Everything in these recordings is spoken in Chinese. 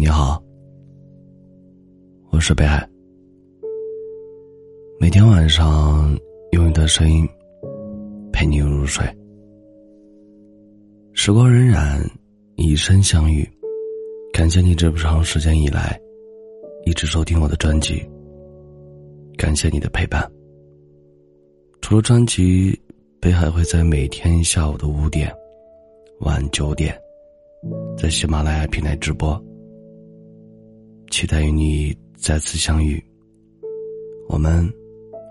你好，我是北海。每天晚上用你的声音陪你入睡。时光荏苒，以身相遇，感谢你这么长时间以来一直收听我的专辑。感谢你的陪伴。除了专辑，北海会在每天下午的五点、晚九点，在喜马拉雅平台直播。期待与你再次相遇，我们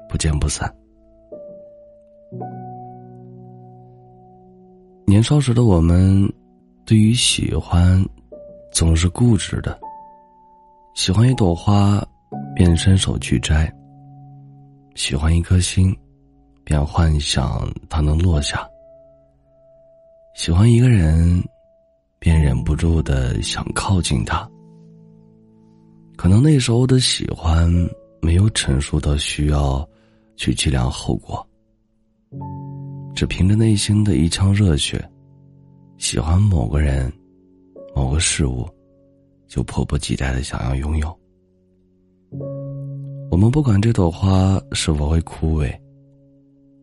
不见不散。年少时的我们，对于喜欢，总是固执的。喜欢一朵花，便伸手去摘；喜欢一颗心，便幻想它能落下；喜欢一个人，便忍不住的想靠近他。可能那时候的喜欢没有成熟到需要去计量后果，只凭着内心的一腔热血，喜欢某个人、某个事物，就迫不及待的想要拥有。我们不管这朵花是否会枯萎，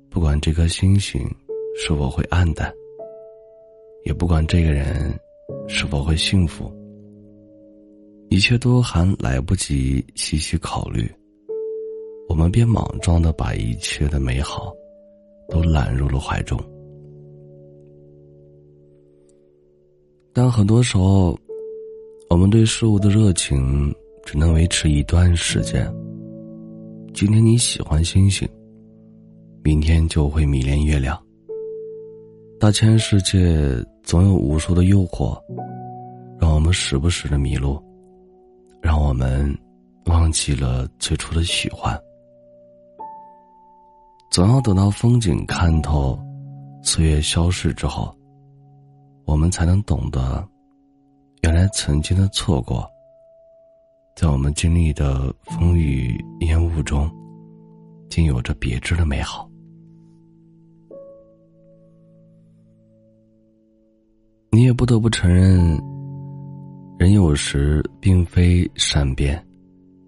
不管这颗星星是否会暗淡，也不管这个人是否会幸福。一切都还来不及细细考虑，我们便莽撞的把一切的美好，都揽入了怀中。但很多时候，我们对事物的热情只能维持一段时间。今天你喜欢星星，明天就会迷恋月亮。大千世界总有无数的诱惑，让我们时不时的迷路。让我们忘记了最初的喜欢。总要等到风景看透，岁月消逝之后，我们才能懂得，原来曾经的错过，在我们经历的风雨烟雾中，竟有着别致的美好。你也不得不承认。人有时并非善变，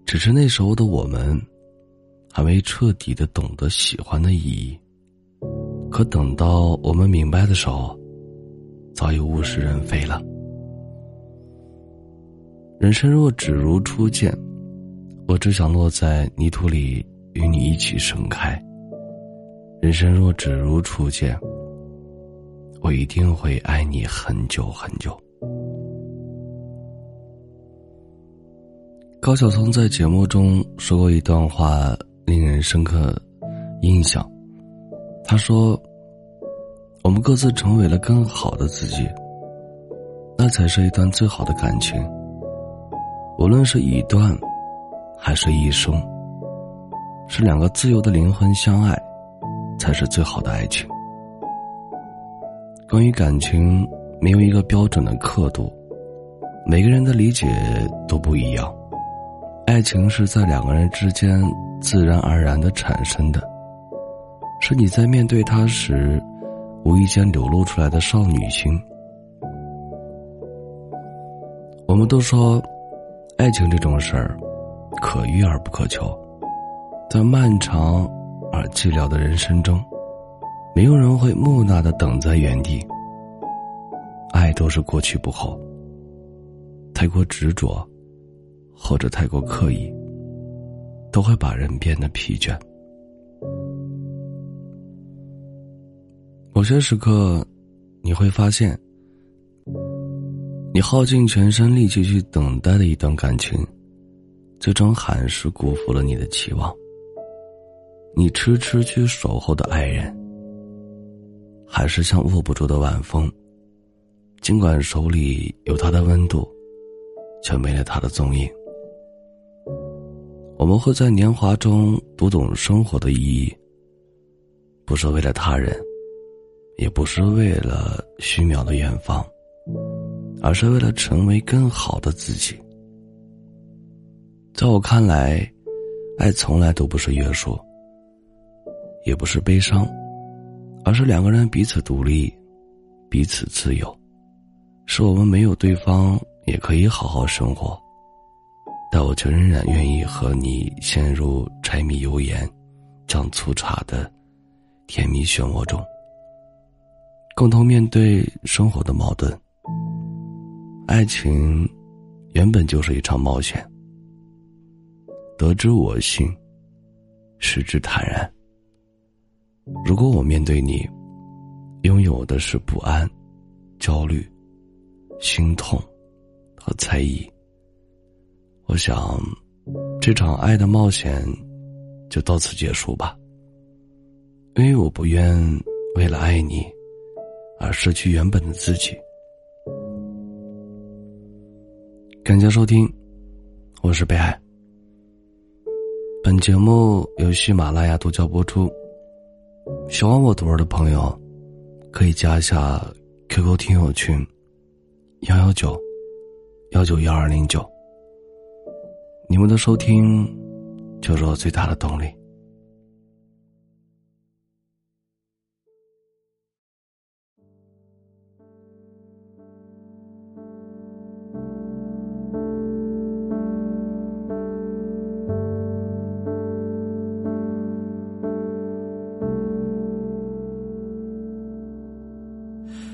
只是那时候的我们，还未彻底的懂得喜欢的意义。可等到我们明白的时候，早已物是人非了。人生若只如初见，我只想落在泥土里与你一起盛开。人生若只如初见，我一定会爱你很久很久。高晓松在节目中说过一段话，令人深刻印象。他说：“我们各自成为了更好的自己，那才是一段最好的感情。无论是一段，还是一生，是两个自由的灵魂相爱，才是最好的爱情。关于感情，没有一个标准的刻度，每个人的理解都不一样。”爱情是在两个人之间自然而然的产生的，是你在面对他时，无意间流露出来的少女心。我们都说，爱情这种事儿，可遇而不可求，在漫长而寂寥的人生中，没有人会木讷的等在原地。爱都是过去不候，太过执着。或者太过刻意，都会把人变得疲倦。某些时刻，你会发现，你耗尽全身力气去等待的一段感情，最终还是辜负了你的期望。你痴痴去守候的爱人，还是像握不住的晚风，尽管手里有他的温度，却没了他的踪影。我们会在年华中读懂生活的意义，不是为了他人，也不是为了虚渺的远方，而是为了成为更好的自己。在我看来，爱从来都不是约束，也不是悲伤，而是两个人彼此独立，彼此自由，是我们没有对方也可以好好生活，但我却仍然愿意和你陷入柴米油盐酱醋茶的甜蜜漩涡中，共同面对生活的矛盾。爱情原本就是一场冒险，得之我幸，失之坦然。如果我面对你，拥有的是不安、焦虑、心痛。和猜疑。我想，这场爱的冒险就到此结束吧。因为我不愿为了爱你而失去原本的自己。感谢收听，我是北海。本节目由喜马拉雅独家播出。喜欢我读文的朋友，可以加一下 QQ 听友群：幺幺九。幺九幺二零九，你们的收听就是我最大的动力。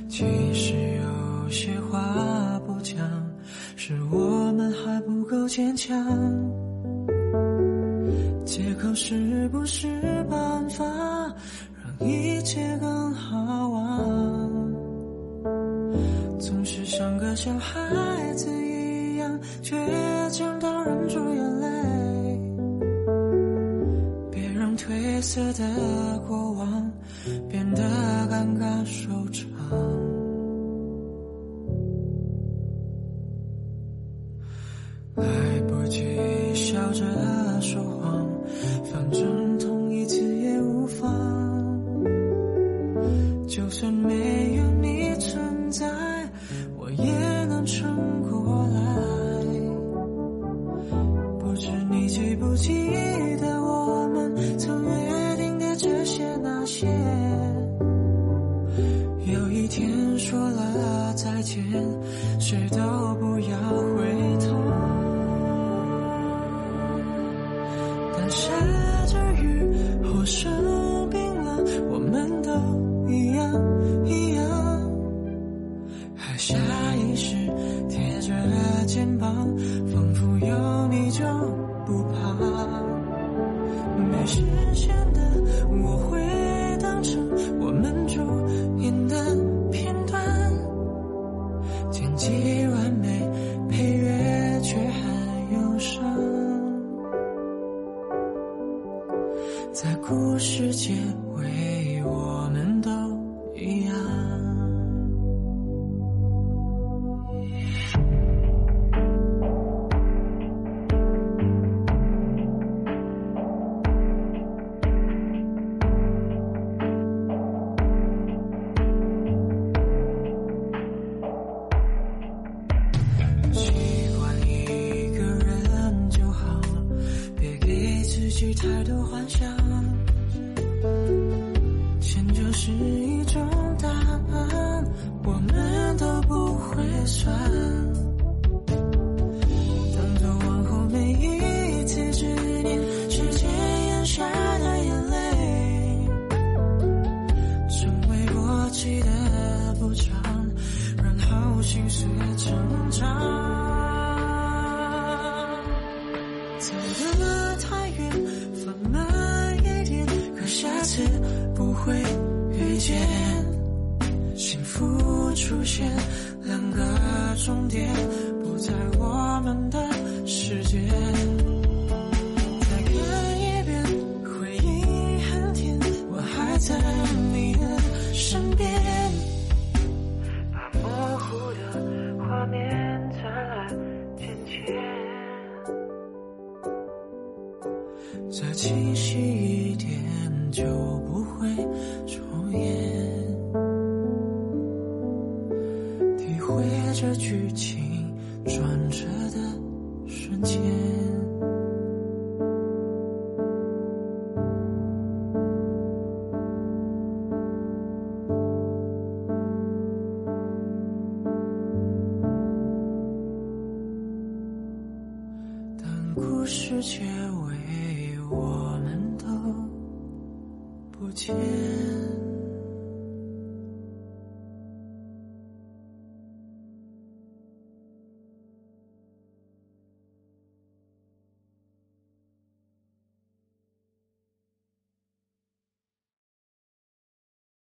其实有些话不讲。是我坚强，借口是不是办法让一切更好啊？总是像个小孩子一样倔强到忍住眼泪，别让褪色的过往变得尴尬收场。就算没有你存在，我也能撑过来。不知你记不记得我们曾约定的这些那些？有一天说了再见，谁都不要回头。但下着雨，我身。不怕。没实现太多幻想。钱就是一种答案，我们都不会算。次不会。遇见，幸福出现，两个终点不在我们的世界。再看一遍，回忆很甜，我还在你的身边，把模糊的画面再来剪切，再清晰这的瞬间，当故事结尾，我们都不见。